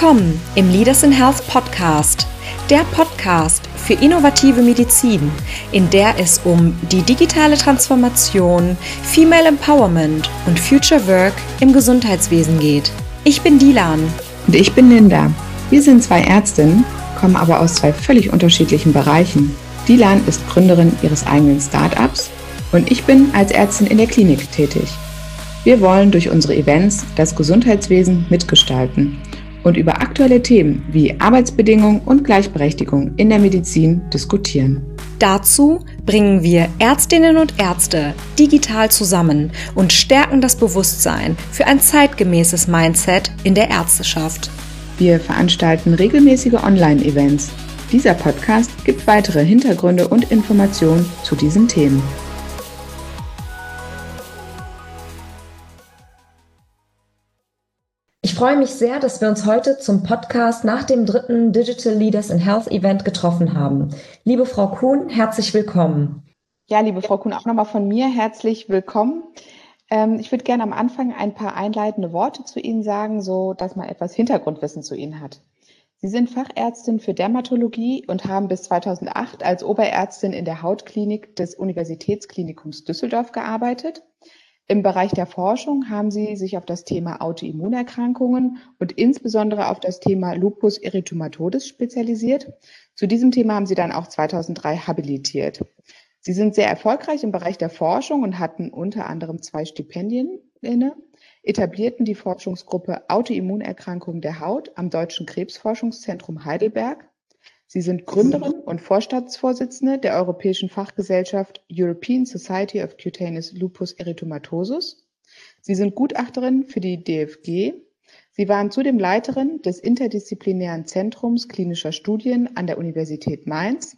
Willkommen im Leaders in Health Podcast, der Podcast für innovative Medizin, in der es um die digitale Transformation, Female Empowerment und Future Work im Gesundheitswesen geht. Ich bin Dilan. Und ich bin Linda. Wir sind zwei Ärztinnen, kommen aber aus zwei völlig unterschiedlichen Bereichen. Dilan ist Gründerin ihres eigenen Startups und ich bin als Ärztin in der Klinik tätig. Wir wollen durch unsere Events das Gesundheitswesen mitgestalten und über aktuelle Themen wie Arbeitsbedingungen und Gleichberechtigung in der Medizin diskutieren. Dazu bringen wir Ärztinnen und Ärzte digital zusammen und stärken das Bewusstsein für ein zeitgemäßes Mindset in der Ärzteschaft. Wir veranstalten regelmäßige Online-Events. Dieser Podcast gibt weitere Hintergründe und Informationen zu diesen Themen. Freue mich sehr, dass wir uns heute zum Podcast nach dem dritten Digital Leaders in Health Event getroffen haben. Liebe Frau Kuhn, herzlich willkommen. Ja, liebe Frau Kuhn, auch nochmal von mir herzlich willkommen. Ähm, ich würde gerne am Anfang ein paar einleitende Worte zu Ihnen sagen, so dass man etwas Hintergrundwissen zu Ihnen hat. Sie sind Fachärztin für Dermatologie und haben bis 2008 als Oberärztin in der Hautklinik des Universitätsklinikums Düsseldorf gearbeitet. Im Bereich der Forschung haben Sie sich auf das Thema Autoimmunerkrankungen und insbesondere auf das Thema Lupus erythematodes spezialisiert. Zu diesem Thema haben Sie dann auch 2003 habilitiert. Sie sind sehr erfolgreich im Bereich der Forschung und hatten unter anderem zwei Stipendien inne, etablierten die Forschungsgruppe Autoimmunerkrankungen der Haut am Deutschen Krebsforschungszentrum Heidelberg Sie sind Gründerin und Vorstandsvorsitzende der europäischen Fachgesellschaft European Society of Cutaneous Lupus Erythematosus. Sie sind Gutachterin für die DFG. Sie waren zudem Leiterin des interdisziplinären Zentrums klinischer Studien an der Universität Mainz.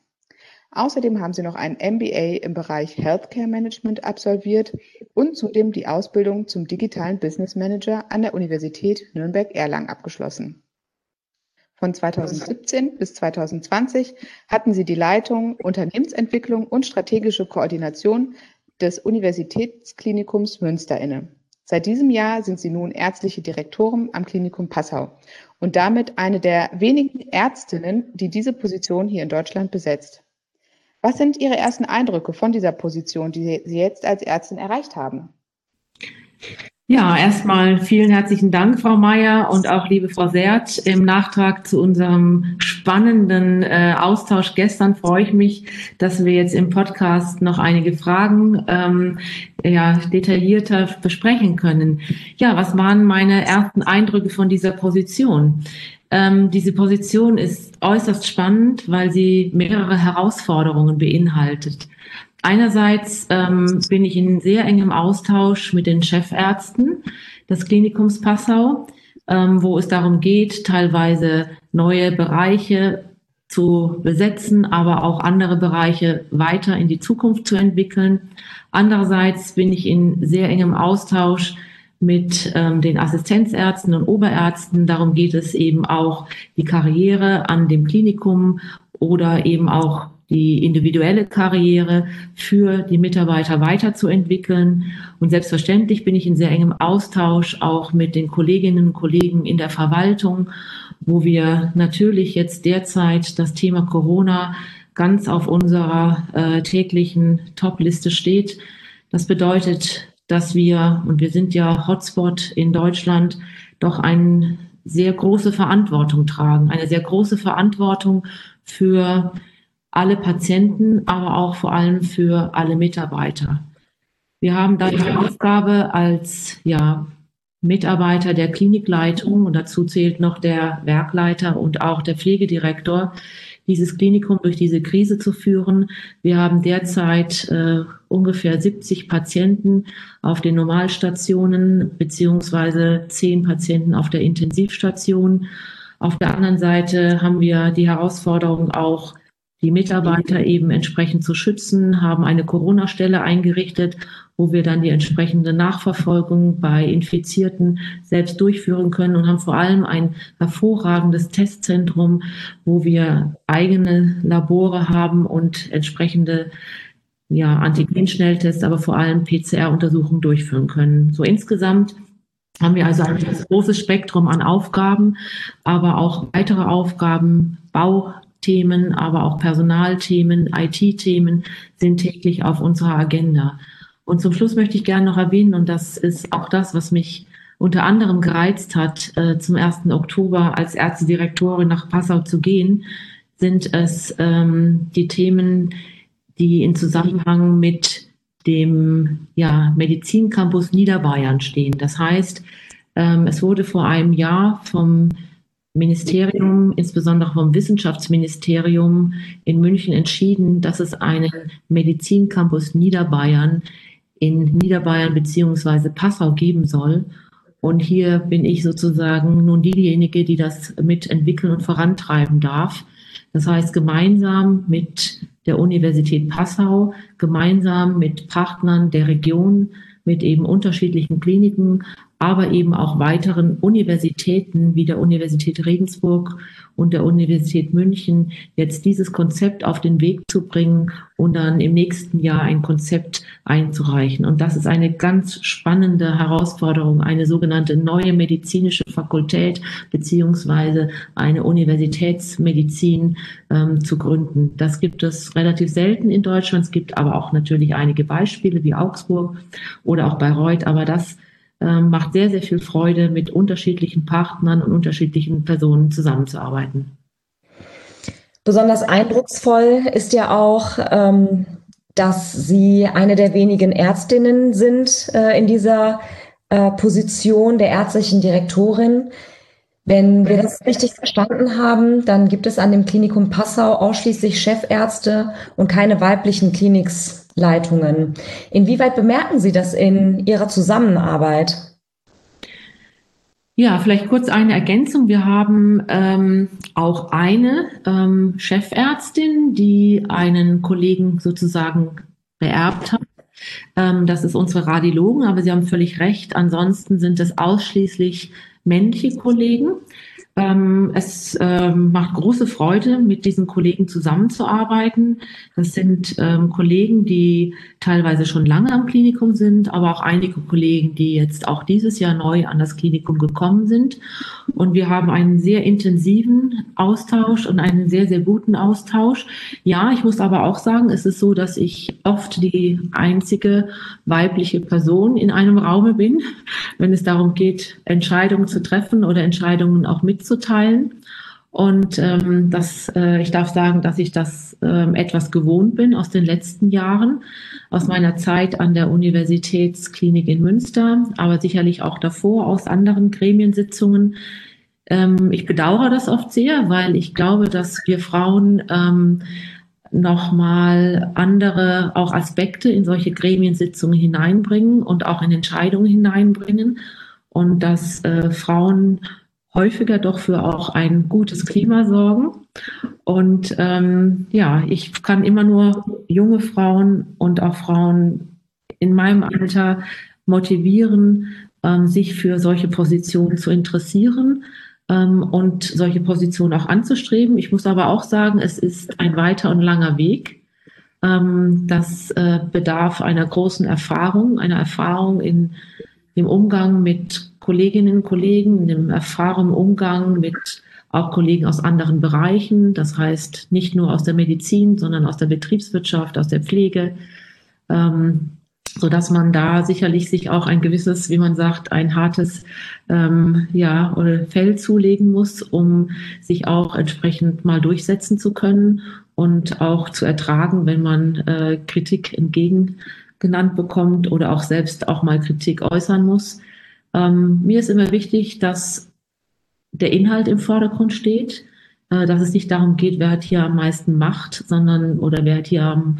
Außerdem haben Sie noch ein MBA im Bereich Healthcare Management absolviert und zudem die Ausbildung zum digitalen Business Manager an der Universität Nürnberg-Erlangen abgeschlossen. Von 2017 bis 2020 hatten sie die Leitung Unternehmensentwicklung und strategische Koordination des Universitätsklinikums Münster inne. Seit diesem Jahr sind sie nun ärztliche Direktorin am Klinikum Passau und damit eine der wenigen Ärztinnen, die diese Position hier in Deutschland besetzt. Was sind Ihre ersten Eindrücke von dieser Position, die Sie jetzt als Ärztin erreicht haben? Ja, erstmal vielen herzlichen Dank, Frau Meier und auch liebe Frau Seert. Im Nachtrag zu unserem spannenden äh, Austausch gestern freue ich mich, dass wir jetzt im Podcast noch einige Fragen ähm, ja, detaillierter besprechen können. Ja, was waren meine ersten Eindrücke von dieser Position? Ähm, diese Position ist äußerst spannend, weil sie mehrere Herausforderungen beinhaltet. Einerseits ähm, bin ich in sehr engem Austausch mit den Chefärzten des Klinikums Passau, ähm, wo es darum geht, teilweise neue Bereiche zu besetzen, aber auch andere Bereiche weiter in die Zukunft zu entwickeln. Andererseits bin ich in sehr engem Austausch mit ähm, den Assistenzärzten und Oberärzten. Darum geht es eben auch die Karriere an dem Klinikum oder eben auch die individuelle Karriere für die Mitarbeiter weiterzuentwickeln. Und selbstverständlich bin ich in sehr engem Austausch auch mit den Kolleginnen und Kollegen in der Verwaltung, wo wir natürlich jetzt derzeit das Thema Corona ganz auf unserer äh, täglichen Top-Liste steht. Das bedeutet, dass wir, und wir sind ja Hotspot in Deutschland, doch eine sehr große Verantwortung tragen, eine sehr große Verantwortung für alle Patienten, aber auch vor allem für alle Mitarbeiter. Wir haben da die Aufgabe als ja, Mitarbeiter der Klinikleitung und dazu zählt noch der Werkleiter und auch der Pflegedirektor, dieses Klinikum durch diese Krise zu führen. Wir haben derzeit äh, ungefähr 70 Patienten auf den Normalstationen beziehungsweise zehn Patienten auf der Intensivstation. Auf der anderen Seite haben wir die Herausforderung auch, die Mitarbeiter eben entsprechend zu schützen, haben eine Corona-Stelle eingerichtet, wo wir dann die entsprechende Nachverfolgung bei Infizierten selbst durchführen können und haben vor allem ein hervorragendes Testzentrum, wo wir eigene Labore haben und entsprechende ja, Antigen-Schnelltests, aber vor allem PCR-Untersuchungen durchführen können. So insgesamt haben wir also ein großes Spektrum an Aufgaben, aber auch weitere Aufgaben, Bauthemen, aber auch Personalthemen, IT-Themen sind täglich auf unserer Agenda. Und zum Schluss möchte ich gerne noch erwähnen, und das ist auch das, was mich unter anderem gereizt hat, äh, zum 1. Oktober als Ärztedirektorin nach Passau zu gehen, sind es ähm, die Themen, die in Zusammenhang mit dem ja, Medizincampus Niederbayern stehen. Das heißt, ähm, es wurde vor einem Jahr vom Ministerium, insbesondere vom Wissenschaftsministerium in München entschieden, dass es einen Medizincampus Niederbayern in Niederbayern beziehungsweise Passau geben soll. Und hier bin ich sozusagen nun diejenige, die das mitentwickeln und vorantreiben darf. Das heißt, gemeinsam mit der Universität Passau, gemeinsam mit Partnern der Region, mit eben unterschiedlichen Kliniken, aber eben auch weiteren Universitäten wie der Universität Regensburg und der Universität München jetzt dieses Konzept auf den Weg zu bringen und dann im nächsten Jahr ein Konzept einzureichen. Und das ist eine ganz spannende Herausforderung, eine sogenannte neue medizinische Fakultät beziehungsweise eine Universitätsmedizin ähm, zu gründen. Das gibt es relativ selten in Deutschland. Es gibt aber auch natürlich einige Beispiele wie Augsburg oder auch Bayreuth. Aber das macht sehr, sehr viel Freude, mit unterschiedlichen Partnern und unterschiedlichen Personen zusammenzuarbeiten. Besonders eindrucksvoll ist ja auch, ähm, dass Sie eine der wenigen Ärztinnen sind äh, in dieser äh, Position der ärztlichen Direktorin. Wenn wir das richtig verstanden haben, dann gibt es an dem Klinikum Passau ausschließlich Chefärzte und keine weiblichen Kliniks Leitungen. Inwieweit bemerken Sie das in Ihrer Zusammenarbeit? Ja, vielleicht kurz eine Ergänzung. Wir haben ähm, auch eine ähm, Chefärztin, die einen Kollegen sozusagen beerbt hat. Ähm, das ist unsere Radiologen, aber Sie haben völlig recht. Ansonsten sind es ausschließlich männliche Kollegen. Ähm, es ähm, macht große Freude, mit diesen Kollegen zusammenzuarbeiten. Das sind ähm, Kollegen, die teilweise schon lange am Klinikum sind, aber auch einige Kollegen, die jetzt auch dieses Jahr neu an das Klinikum gekommen sind. Und wir haben einen sehr intensiven Austausch und einen sehr, sehr guten Austausch. Ja, ich muss aber auch sagen, es ist so, dass ich oft die einzige weibliche Person in einem Raume bin, wenn es darum geht, Entscheidungen zu treffen oder Entscheidungen auch mitzuteilen. Und ähm, das, äh, ich darf sagen, dass ich das ähm, etwas gewohnt bin aus den letzten Jahren, aus meiner Zeit an der Universitätsklinik in Münster, aber sicherlich auch davor aus anderen Gremiensitzungen. Ähm, ich bedauere das oft sehr, weil ich glaube, dass wir Frauen ähm, nochmal andere auch Aspekte in solche Gremiensitzungen hineinbringen und auch in Entscheidungen hineinbringen und dass äh, Frauen häufiger doch für auch ein gutes Klima sorgen. Und ähm, ja, ich kann immer nur junge Frauen und auch Frauen in meinem Alter motivieren, ähm, sich für solche Positionen zu interessieren ähm, und solche Positionen auch anzustreben. Ich muss aber auch sagen, es ist ein weiter und langer Weg. Ähm, das äh, bedarf einer großen Erfahrung, einer Erfahrung in dem Umgang mit Kolleginnen und Kollegen, dem erfahrenen Umgang mit auch Kollegen aus anderen Bereichen, das heißt nicht nur aus der Medizin, sondern aus der Betriebswirtschaft, aus der Pflege, ähm, so dass man da sicherlich sich auch ein gewisses, wie man sagt, ein hartes ähm, ja oder Fell zulegen muss, um sich auch entsprechend mal durchsetzen zu können und auch zu ertragen, wenn man äh, Kritik entgegengenannt bekommt oder auch selbst auch mal Kritik äußern muss. Ähm, mir ist immer wichtig, dass der Inhalt im Vordergrund steht, äh, dass es nicht darum geht, wer hat hier am meisten Macht, sondern oder wer hat hier am,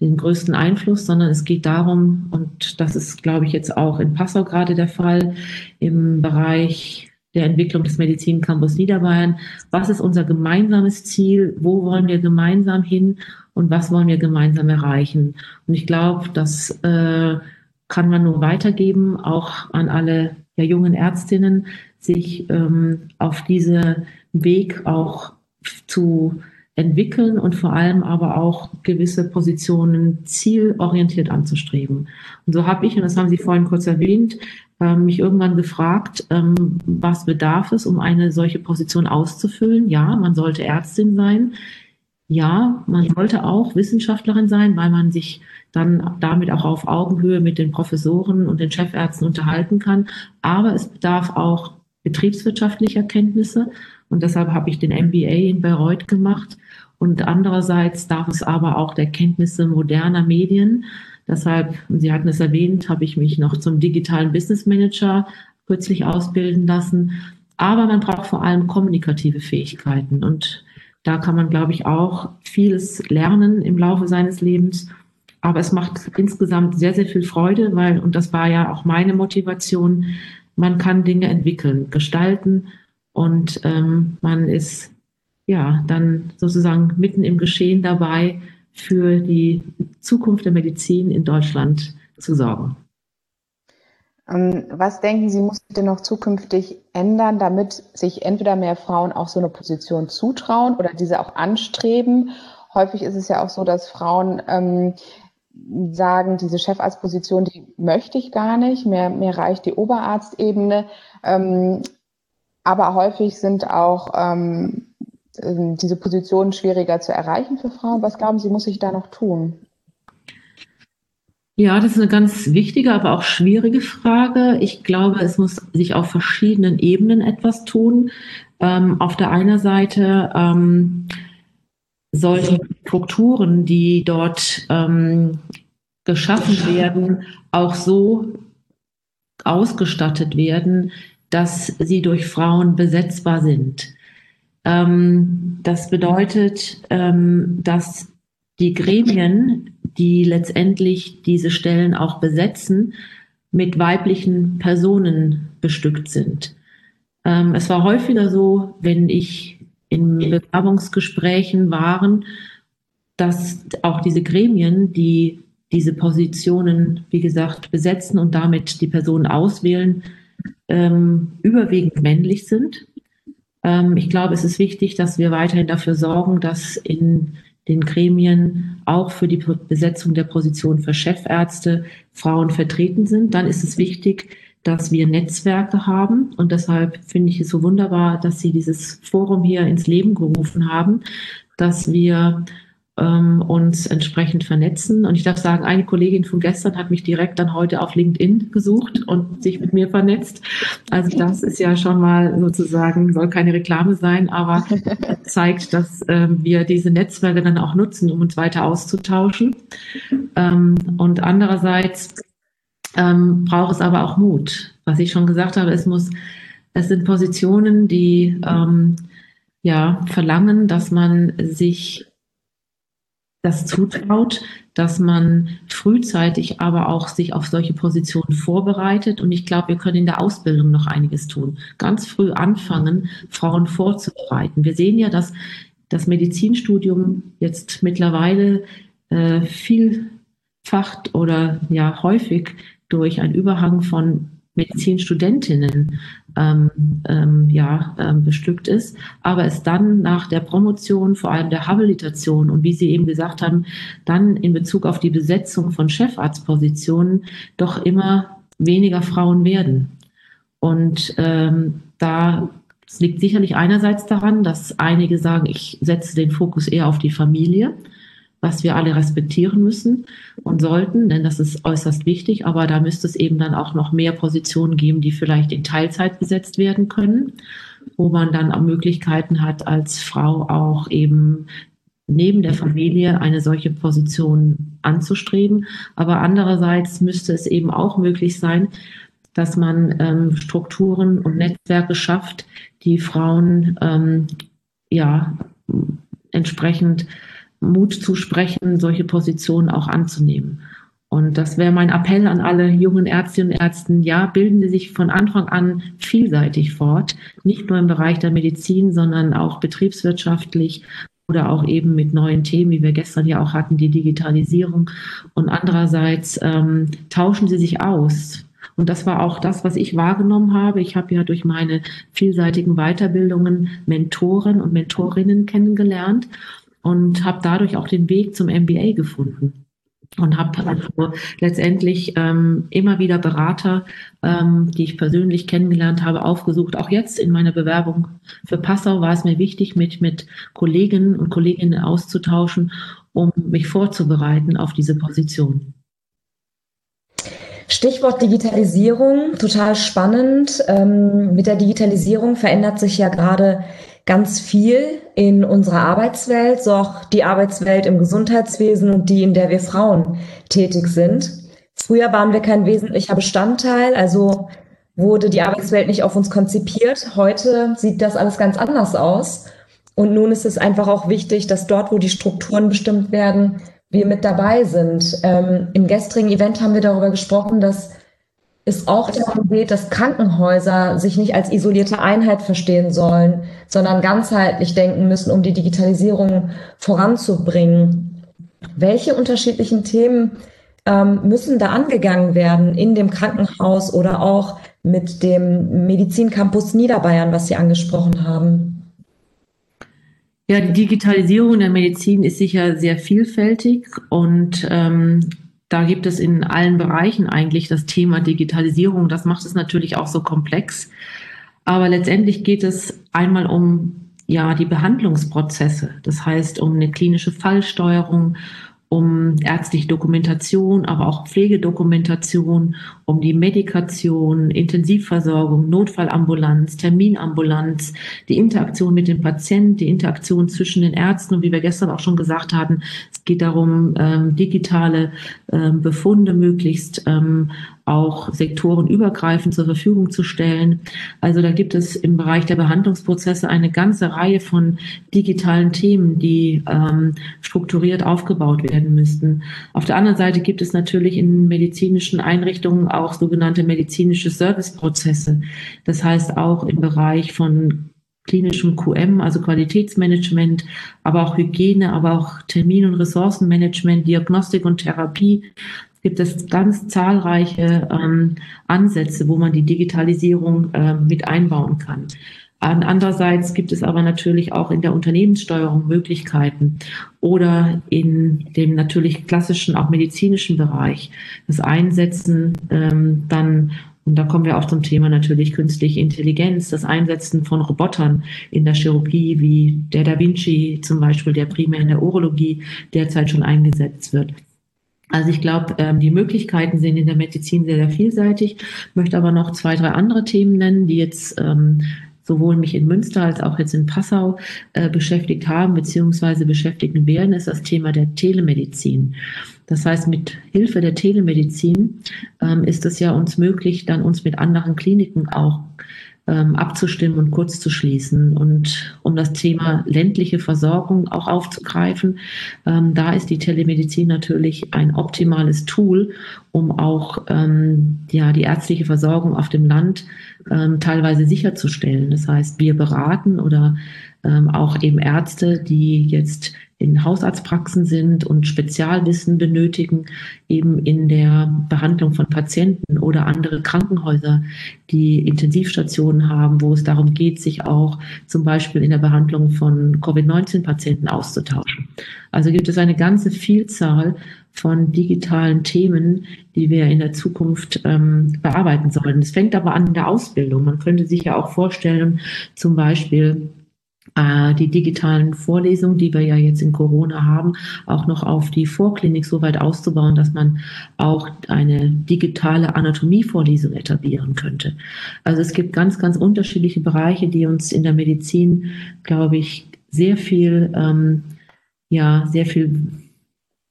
den größten Einfluss, sondern es geht darum, und das ist, glaube ich, jetzt auch in Passau gerade der Fall, im Bereich der Entwicklung des Medizincampus Niederbayern. Was ist unser gemeinsames Ziel? Wo wollen wir gemeinsam hin? Und was wollen wir gemeinsam erreichen? Und ich glaube, dass äh, kann man nur weitergeben, auch an alle ja, jungen Ärztinnen, sich ähm, auf diese Weg auch zu entwickeln und vor allem aber auch gewisse Positionen zielorientiert anzustreben. Und so habe ich, und das haben Sie vorhin kurz erwähnt, ähm, mich irgendwann gefragt, ähm, was bedarf es, um eine solche Position auszufüllen? Ja, man sollte Ärztin sein. Ja, man sollte auch Wissenschaftlerin sein, weil man sich dann damit auch auf Augenhöhe mit den Professoren und den Chefärzten unterhalten kann. Aber es bedarf auch betriebswirtschaftlicher Kenntnisse. Und deshalb habe ich den MBA in Bayreuth gemacht. Und andererseits darf es aber auch der Kenntnisse moderner Medien. Deshalb, Sie hatten es erwähnt, habe ich mich noch zum digitalen Business Manager kürzlich ausbilden lassen. Aber man braucht vor allem kommunikative Fähigkeiten. Und da kann man, glaube ich, auch vieles lernen im Laufe seines Lebens. Aber es macht insgesamt sehr, sehr viel Freude, weil, und das war ja auch meine Motivation, man kann Dinge entwickeln, gestalten und ähm, man ist ja dann sozusagen mitten im Geschehen dabei, für die Zukunft der Medizin in Deutschland zu sorgen. Ähm, was denken Sie, muss denn noch zukünftig ändern, damit sich entweder mehr Frauen auch so eine Position zutrauen oder diese auch anstreben? Häufig ist es ja auch so, dass Frauen ähm, sagen, diese Chefarztposition, die möchte ich gar nicht, mir, mir reicht die Oberarztebene. Ähm, aber häufig sind auch ähm, ähm, diese Positionen schwieriger zu erreichen für Frauen. Was glauben Sie, muss sich da noch tun? Ja, das ist eine ganz wichtige, aber auch schwierige Frage. Ich glaube, es muss sich auf verschiedenen Ebenen etwas tun. Ähm, auf der einen Seite ähm, sollten Strukturen, die dort ähm, geschaffen werden, auch so ausgestattet werden, dass sie durch Frauen besetzbar sind. Ähm, das bedeutet, ähm, dass die Gremien, die letztendlich diese Stellen auch besetzen, mit weiblichen Personen bestückt sind. Ähm, es war häufiger so, wenn ich in Bewerbungsgesprächen waren, dass auch diese Gremien, die diese Positionen, wie gesagt, besetzen und damit die Personen auswählen, ähm, überwiegend männlich sind. Ähm, ich glaube, es ist wichtig, dass wir weiterhin dafür sorgen, dass in den Gremien auch für die Besetzung der Position für Chefärzte Frauen vertreten sind. Dann ist es wichtig, dass wir Netzwerke haben. Und deshalb finde ich es so wunderbar, dass Sie dieses Forum hier ins Leben gerufen haben, dass wir ähm, uns entsprechend vernetzen. Und ich darf sagen, eine Kollegin von gestern hat mich direkt dann heute auf LinkedIn gesucht und sich mit mir vernetzt. Also das ist ja schon mal sozusagen, soll keine Reklame sein, aber zeigt, dass ähm, wir diese Netzwerke dann auch nutzen, um uns weiter auszutauschen. Ähm, und andererseits ähm, braucht es aber auch Mut. Was ich schon gesagt habe, es muss, es sind Positionen, die ähm, ja verlangen, dass man sich das zutraut, dass man frühzeitig aber auch sich auf solche Positionen vorbereitet. Und ich glaube, wir können in der Ausbildung noch einiges tun. Ganz früh anfangen, Frauen vorzubereiten. Wir sehen ja, dass das Medizinstudium jetzt mittlerweile äh, vielfach oder ja häufig durch einen Überhang von Medizinstudentinnen ähm, ähm, ja, ähm, bestückt ist, aber es dann nach der Promotion, vor allem der Habilitation und wie Sie eben gesagt haben, dann in Bezug auf die Besetzung von Chefarztpositionen doch immer weniger Frauen werden. Und ähm, da liegt sicherlich einerseits daran, dass einige sagen, ich setze den Fokus eher auf die Familie was wir alle respektieren müssen und sollten, denn das ist äußerst wichtig. Aber da müsste es eben dann auch noch mehr Positionen geben, die vielleicht in Teilzeit besetzt werden können, wo man dann auch Möglichkeiten hat, als Frau auch eben neben der Familie eine solche Position anzustreben. Aber andererseits müsste es eben auch möglich sein, dass man ähm, Strukturen und Netzwerke schafft, die Frauen ähm, ja entsprechend Mut zu sprechen, solche Positionen auch anzunehmen. Und das wäre mein Appell an alle jungen Ärztinnen und Ärzten. Ja, bilden Sie sich von Anfang an vielseitig fort, nicht nur im Bereich der Medizin, sondern auch betriebswirtschaftlich oder auch eben mit neuen Themen, wie wir gestern ja auch hatten, die Digitalisierung. Und andererseits ähm, tauschen Sie sich aus Und das war auch das, was ich wahrgenommen habe. Ich habe ja durch meine vielseitigen Weiterbildungen Mentoren und Mentorinnen kennengelernt und habe dadurch auch den Weg zum MBA gefunden und habe also letztendlich ähm, immer wieder Berater, ähm, die ich persönlich kennengelernt habe, aufgesucht. Auch jetzt in meiner Bewerbung für Passau war es mir wichtig, mich mit Kolleginnen und Kolleginnen auszutauschen, um mich vorzubereiten auf diese Position. Stichwort Digitalisierung, total spannend. Ähm, mit der Digitalisierung verändert sich ja gerade ganz viel in unserer Arbeitswelt, so auch die Arbeitswelt im Gesundheitswesen und die, in der wir Frauen tätig sind. Früher waren wir kein wesentlicher Bestandteil, also wurde die Arbeitswelt nicht auf uns konzipiert. Heute sieht das alles ganz anders aus. Und nun ist es einfach auch wichtig, dass dort, wo die Strukturen bestimmt werden, wir mit dabei sind. Ähm, Im gestrigen Event haben wir darüber gesprochen, dass es auch darum geht, dass Krankenhäuser sich nicht als isolierte Einheit verstehen sollen, sondern ganzheitlich denken müssen, um die Digitalisierung voranzubringen. Welche unterschiedlichen Themen ähm, müssen da angegangen werden in dem Krankenhaus oder auch mit dem Medizincampus Niederbayern, was Sie angesprochen haben? Ja, die Digitalisierung der Medizin ist sicher sehr vielfältig und ähm, da gibt es in allen Bereichen eigentlich das Thema Digitalisierung. Das macht es natürlich auch so komplex. Aber letztendlich geht es einmal um ja, die Behandlungsprozesse. Das heißt, um eine klinische Fallsteuerung, um ärztliche Dokumentation, aber auch Pflegedokumentation, um die Medikation, Intensivversorgung, Notfallambulanz, Terminambulanz, die Interaktion mit dem Patienten, die Interaktion zwischen den Ärzten und wie wir gestern auch schon gesagt hatten, es geht darum, ähm, digitale ähm, Befunde möglichst ähm, auch sektorenübergreifend zur Verfügung zu stellen. Also da gibt es im Bereich der Behandlungsprozesse eine ganze Reihe von digitalen Themen, die ähm, strukturiert aufgebaut werden müssten. Auf der anderen Seite gibt es natürlich in medizinischen Einrichtungen auch sogenannte medizinische Serviceprozesse. Das heißt auch im Bereich von klinischem QM, also Qualitätsmanagement, aber auch Hygiene, aber auch Termin- und Ressourcenmanagement, Diagnostik und Therapie gibt es ganz zahlreiche ähm, Ansätze, wo man die Digitalisierung äh, mit einbauen kann. Andererseits gibt es aber natürlich auch in der Unternehmenssteuerung Möglichkeiten oder in dem natürlich klassischen, auch medizinischen Bereich das Einsetzen ähm, dann und da kommen wir auch zum Thema natürlich künstliche Intelligenz, das Einsetzen von Robotern in der Chirurgie, wie der Da Vinci zum Beispiel, der primär in der Urologie derzeit schon eingesetzt wird. Also ich glaube, ähm, die Möglichkeiten sind in der Medizin sehr, sehr vielseitig, möchte aber noch zwei, drei andere Themen nennen, die jetzt ähm, sowohl mich in Münster als auch jetzt in Passau äh, beschäftigt haben beziehungsweise beschäftigen werden, ist das Thema der Telemedizin. Das heißt, mit Hilfe der Telemedizin ähm, ist es ja uns möglich, dann uns mit anderen Kliniken auch abzustimmen und kurz zu schließen. Und um das Thema ländliche Versorgung auch aufzugreifen, ähm, da ist die Telemedizin natürlich ein optimales Tool, um auch ähm, ja, die ärztliche Versorgung auf dem Land ähm, teilweise sicherzustellen. Das heißt, wir beraten oder ähm, auch eben Ärzte, die jetzt in Hausarztpraxen sind und Spezialwissen benötigen, eben in der Behandlung von Patienten oder andere Krankenhäuser, die Intensivstationen haben, wo es darum geht, sich auch zum Beispiel in der Behandlung von Covid-19-Patienten auszutauschen. Also gibt es eine ganze Vielzahl von digitalen Themen, die wir in der Zukunft ähm, bearbeiten sollen. Es fängt aber an in der Ausbildung. Man könnte sich ja auch vorstellen, zum Beispiel äh, die digitalen Vorlesungen, die wir ja jetzt in Corona haben, auch noch auf die Vorklinik so weit auszubauen, dass man auch eine digitale Anatomievorlesung etablieren könnte. Also es gibt ganz, ganz unterschiedliche Bereiche, die uns in der Medizin, glaube ich, sehr viel, ähm, ja, sehr viel,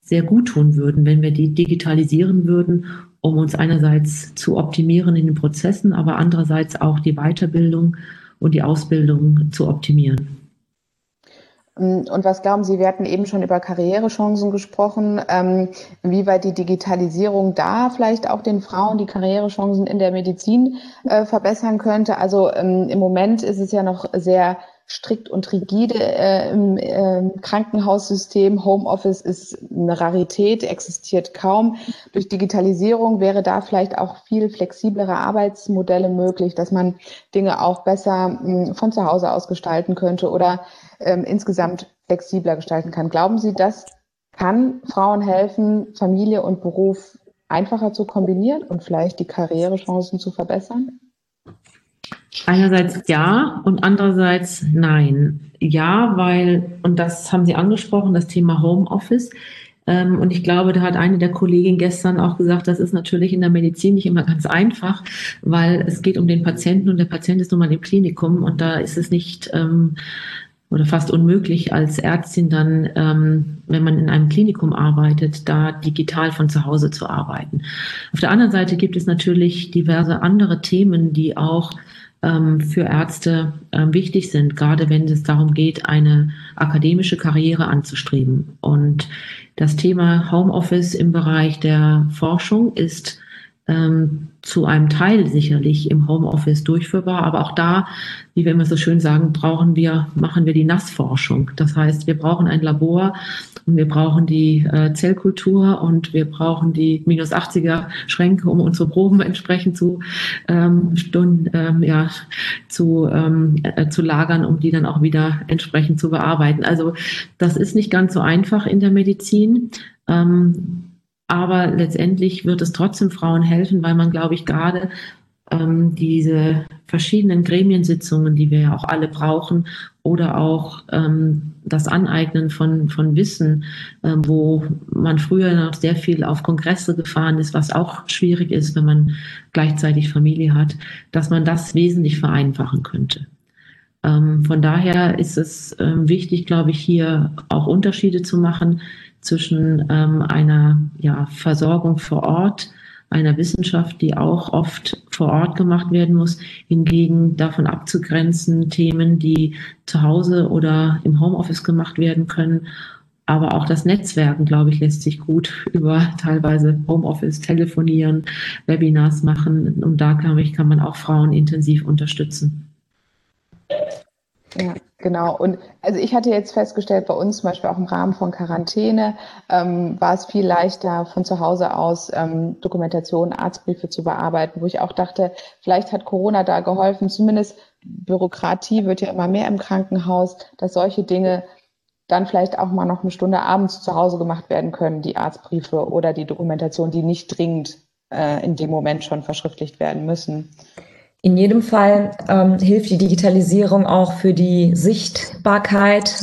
sehr gut tun würden, wenn wir die digitalisieren würden um uns einerseits zu optimieren in den Prozessen, aber andererseits auch die Weiterbildung und die Ausbildung zu optimieren. Ähm, und was glauben Sie, wir hatten eben schon über Karrierechancen gesprochen, ähm, weit die Digitalisierung da vielleicht auch den Frauen die Karrierechancen in der Medizin äh, verbessern könnte. Also ähm, im Moment ist es ja noch sehr strikt und rigide äh, im äh, Krankenhaussystem. Homeoffice ist eine Rarität, existiert kaum. Durch Digitalisierung wäre da vielleicht auch viel flexiblere Arbeitsmodelle möglich, dass man Dinge auch besser mh, hm, von zu Hause aus gestalten könnte oder ähm, insgesamt flexibler gestalten kann. Glauben Sie, das kann Frauen helfen, Familie und Beruf einfacher zu kombinieren und vielleicht die Karrierechancen zu verbessern? Einerseits ja und andererseits nein. Ja, weil, und das haben Sie angesprochen, das Thema Homeoffice. Ähm, und ich glaube, da hat eine der Kolleginnen gestern auch gesagt, das ist natürlich in der Medizin nicht immer ganz einfach, weil es geht um den Patienten und der Patient ist nun mal im Klinikum und da ist es nicht ähm, oder fast unmöglich als Ärztin dann, ähm, wenn man in einem Klinikum arbeitet, da digital von zu Hause zu arbeiten. Auf der anderen Seite gibt es natürlich diverse andere Themen, die auch für Ärzte ähm, wichtig sind, gerade wenn es darum geht, eine akademische Karriere anzustreben. Und das Thema Homeoffice im Bereich der Forschung ist ähm, zu einem Teil sicherlich im Homeoffice durchführbar. Aber auch da, wie wir immer so schön sagen, brauchen wir, machen wir die Nassforschung. Das heißt, wir brauchen ein Labor und wir brauchen die äh, Zellkultur und wir brauchen die minus 80er Schränke, um unsere Proben entsprechend zu, ähm, Stunden, ähm, ja, zu, ähm, äh, zu lagern, um die dann auch wieder entsprechend zu bearbeiten. Also das ist nicht ganz so einfach in der Medizin. Ähm, aber letztendlich wird es trotzdem Frauen helfen, weil man, glaube ich, gerade ähm, diese verschiedenen Gremiensitzungen, die wir ja auch alle brauchen, oder auch ähm, das Aneignen von, von Wissen, äh, wo man früher noch sehr viel auf Kongresse gefahren ist, was auch schwierig ist, wenn man gleichzeitig Familie hat, dass man das wesentlich vereinfachen könnte. Ähm, von daher ist es ähm, wichtig, glaube ich, hier auch Unterschiede zu machen zwischen ähm, einer ja, Versorgung vor Ort, einer Wissenschaft, die auch oft vor Ort gemacht werden muss, hingegen davon abzugrenzen Themen, die zu Hause oder im Homeoffice gemacht werden können. Aber auch das Netzwerken, glaube ich, lässt sich gut über teilweise Homeoffice, Telefonieren, Webinars machen. Und da, glaube ich, kann man auch Frauen intensiv unterstützen. Ja, genau. Und also ich hatte jetzt festgestellt, bei uns zum Beispiel auch im Rahmen von Quarantäne ähm, war es viel leichter, von zu Hause aus ähm, Dokumentation, Arztbriefe zu bearbeiten, wo ich auch dachte, vielleicht hat Corona da geholfen. Zumindest Bürokratie wird ja immer mehr im Krankenhaus, dass solche Dinge dann vielleicht auch mal noch eine Stunde abends zu Hause gemacht werden können, die Arztbriefe oder die Dokumentation, die nicht dringend äh, in dem Moment schon verschriftlicht werden müssen. In jedem Fall ähm, hilft die Digitalisierung auch für die Sichtbarkeit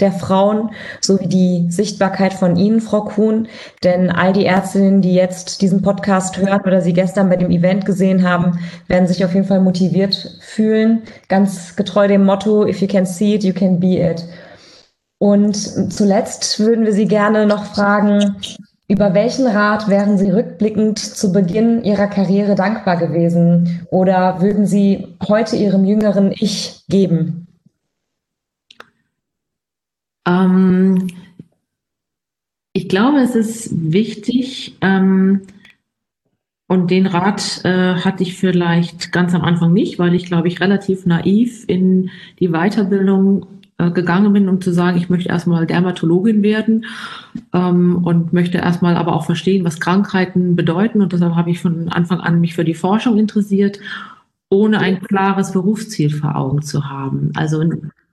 der Frauen sowie die Sichtbarkeit von Ihnen, Frau Kuhn. Denn all die Ärztinnen, die jetzt diesen Podcast hören oder Sie gestern bei dem Event gesehen haben, werden sich auf jeden Fall motiviert fühlen. Ganz getreu dem Motto, if you can see it, you can be it. Und zuletzt würden wir Sie gerne noch fragen, über welchen Rat wären Sie rückblickend zu Beginn Ihrer Karriere dankbar gewesen oder würden Sie heute Ihrem jüngeren Ich geben? Ähm, ich glaube, es ist wichtig, ähm, und den Rat äh, hatte ich vielleicht ganz am Anfang nicht, weil ich, glaube ich, relativ naiv in die Weiterbildung äh, gegangen bin, um zu sagen, ich möchte erstmal Dermatologin werden ähm, und möchte erstmal aber auch verstehen, was Krankheiten bedeuten. Und deshalb habe ich von Anfang an mich für die Forschung interessiert, ohne ein klares Berufsziel vor Augen zu haben. Also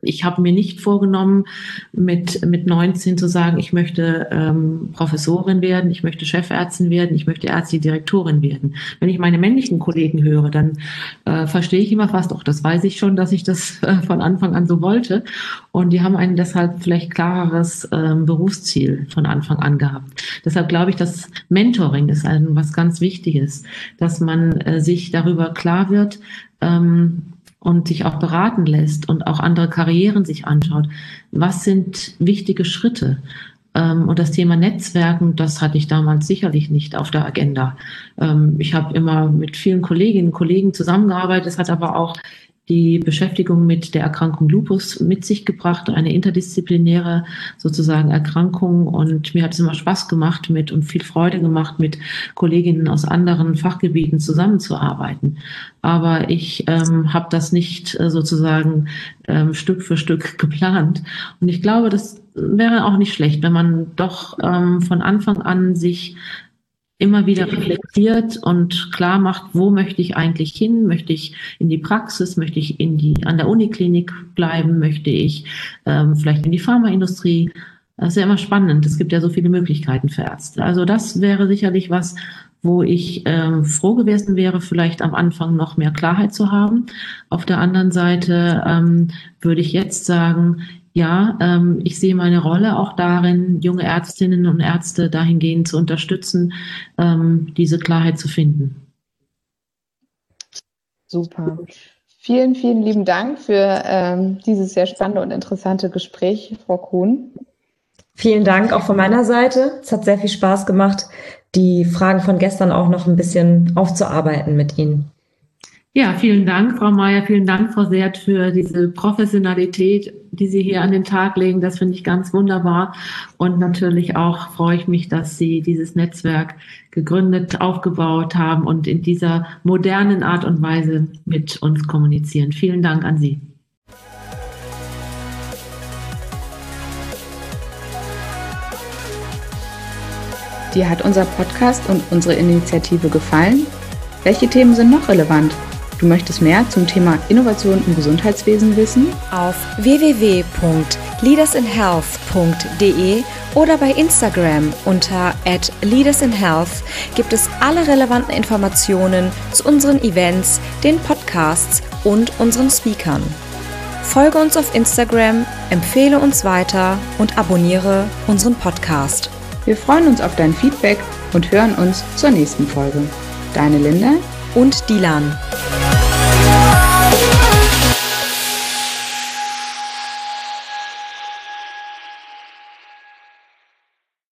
ich habe mir nicht vorgenommen, mit, mit 19 zu sagen, ich möchte ähm, Professorin werden, ich möchte Chefärztin werden, ich möchte ärztliche Direktorin werden. Wenn ich meine männlichen Kollegen höre, dann äh, verstehe ich immer fast, auch das weiß ich schon, dass ich das äh, von Anfang an so wollte. Und die haben einen deshalb vielleicht klareres ähm, Berufsziel von Anfang an gehabt. Deshalb glaube ich, dass Mentoring ist ein, was ganz Wichtiges, dass man äh, sich darüber klar wird, ähm, und sich auch beraten lässt und auch andere Karrieren sich anschaut. Was sind wichtige Schritte? Ähm, und das Thema Netzwerken, das hatte ich damals sicherlich nicht auf der Agenda. Ähm, ich habe immer mit vielen Kolleginnen und Kollegen zusammengearbeitet. Es hat aber auch die Beschäftigung mit der Erkrankung Lupus mit sich gebracht, eine interdisziplinäre sozusagen Erkrankung. Und mir hat es immer Spaß gemacht mit und viel Freude gemacht, mit Kolleginnen aus anderen Fachgebieten zusammenzuarbeiten. Aber ich ähm, habe das nicht äh, sozusagen ähm, Stück für Stück geplant. Und ich glaube, das wäre auch nicht schlecht, wenn man doch ähm, von Anfang an sich immer wieder reflektiert und klar macht, wo möchte ich eigentlich hin? Möchte ich in die Praxis? Möchte ich in die, an der Uniklinik bleiben? Möchte ich ähm, vielleicht in die Pharmaindustrie? Das ist ja immer spannend. Es gibt ja so viele Möglichkeiten für Ärzte. Also das wäre sicherlich was, wo ich ähm, froh gewesen wäre, vielleicht am Anfang noch mehr Klarheit zu haben. Auf der anderen Seite ähm, würde ich jetzt sagen, ja, ähm, ich sehe meine Rolle auch darin, junge Ärztinnen und Ärzte dahingehend zu unterstützen, ähm, diese Klarheit zu finden. Super. Vielen, vielen lieben Dank für ähm, dieses sehr spannende und interessante Gespräch, Frau Kuhn. Vielen Dank auch von meiner Seite. Es hat sehr viel Spaß gemacht, die Fragen von gestern auch noch ein bisschen aufzuarbeiten mit Ihnen. Ja, vielen Dank, Frau Mayer, vielen Dank, Frau Seert, für diese Professionalität, die Sie hier an den Tag legen. Das finde ich ganz wunderbar. Und natürlich auch freue ich mich, dass Sie dieses Netzwerk gegründet, aufgebaut haben und in dieser modernen Art und Weise mit uns kommunizieren. Vielen Dank an Sie. Dir hat unser Podcast und unsere Initiative gefallen? Welche Themen sind noch relevant? Du möchtest mehr zum Thema Innovation im Gesundheitswesen wissen? Auf www.leadersinhealth.de oder bei Instagram unter @leadersinhealth gibt es alle relevanten Informationen zu unseren Events, den Podcasts und unseren Speakern. Folge uns auf Instagram, empfehle uns weiter und abonniere unseren Podcast. Wir freuen uns auf dein Feedback und hören uns zur nächsten Folge. Deine Linda und Dilan.